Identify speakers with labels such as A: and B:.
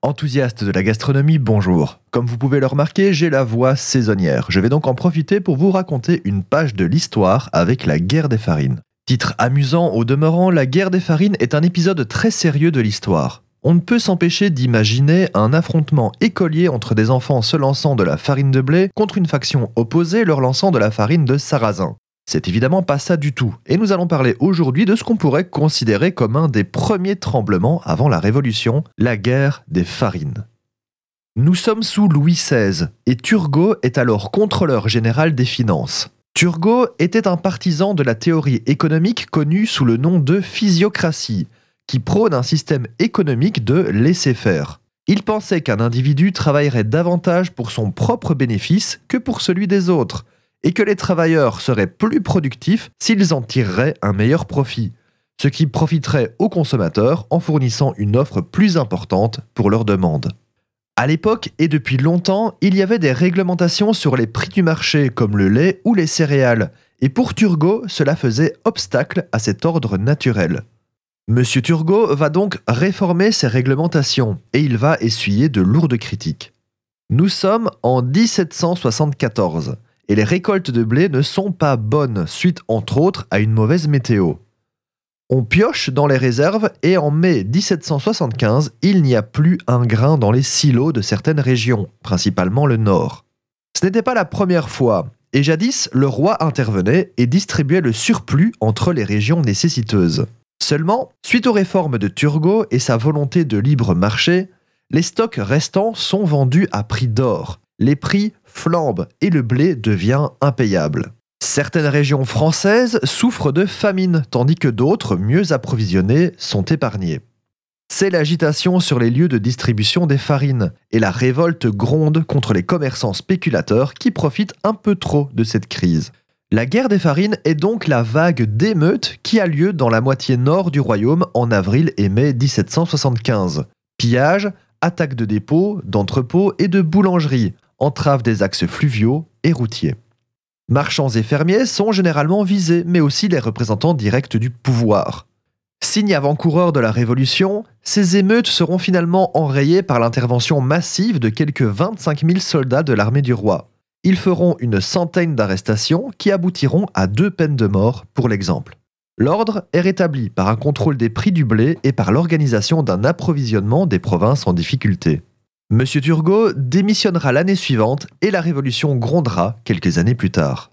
A: Enthousiaste de la gastronomie, bonjour. Comme vous pouvez le remarquer, j'ai la voix saisonnière. Je vais donc en profiter pour vous raconter une page de l'histoire avec la guerre des farines. Titre amusant au demeurant, la guerre des farines est un épisode très sérieux de l'histoire. On ne peut s'empêcher d'imaginer un affrontement écolier entre des enfants se lançant de la farine de blé contre une faction opposée leur lançant de la farine de sarrasin. C'est évidemment pas ça du tout, et nous allons parler aujourd'hui de ce qu'on pourrait considérer comme un des premiers tremblements avant la Révolution, la guerre des farines. Nous sommes sous Louis XVI, et Turgot est alors contrôleur général des finances. Turgot était un partisan de la théorie économique connue sous le nom de physiocratie, qui prône un système économique de laisser-faire. Il pensait qu'un individu travaillerait davantage pour son propre bénéfice que pour celui des autres, et que les travailleurs seraient plus productifs s'ils en tireraient un meilleur profit, ce qui profiterait aux consommateurs en fournissant une offre plus importante pour leurs demandes. À l'époque et depuis longtemps, il y avait des réglementations sur les prix du marché comme le lait ou les céréales, et pour Turgot, cela faisait obstacle à cet ordre naturel. Monsieur Turgot va donc réformer ces réglementations et il va essuyer de lourdes critiques. Nous sommes en 1774 et les récoltes de blé ne sont pas bonnes suite entre autres à une mauvaise météo. On pioche dans les réserves et en mai 1775, il n'y a plus un grain dans les silos de certaines régions, principalement le nord. Ce n'était pas la première fois, et jadis le roi intervenait et distribuait le surplus entre les régions nécessiteuses. Seulement, suite aux réformes de Turgot et sa volonté de libre marché, les stocks restants sont vendus à prix d'or, les prix flambent et le blé devient impayable. Certaines régions françaises souffrent de famine, tandis que d'autres, mieux approvisionnées, sont épargnées. C'est l'agitation sur les lieux de distribution des farines, et la révolte gronde contre les commerçants spéculateurs qui profitent un peu trop de cette crise. La guerre des farines est donc la vague d'émeutes qui a lieu dans la moitié nord du royaume en avril et mai 1775. Pillage, attaques de dépôts, d'entrepôts et de boulangeries, entrave des axes fluviaux et routiers. Marchands et fermiers sont généralement visés, mais aussi les représentants directs du pouvoir. Signe avant-coureur de la Révolution, ces émeutes seront finalement enrayées par l'intervention massive de quelques 25 000 soldats de l'armée du roi. Ils feront une centaine d'arrestations qui aboutiront à deux peines de mort pour l'exemple. L'ordre est rétabli par un contrôle des prix du blé et par l'organisation d'un approvisionnement des provinces en difficulté. Monsieur Turgot démissionnera l'année suivante et la révolution grondera quelques années plus tard.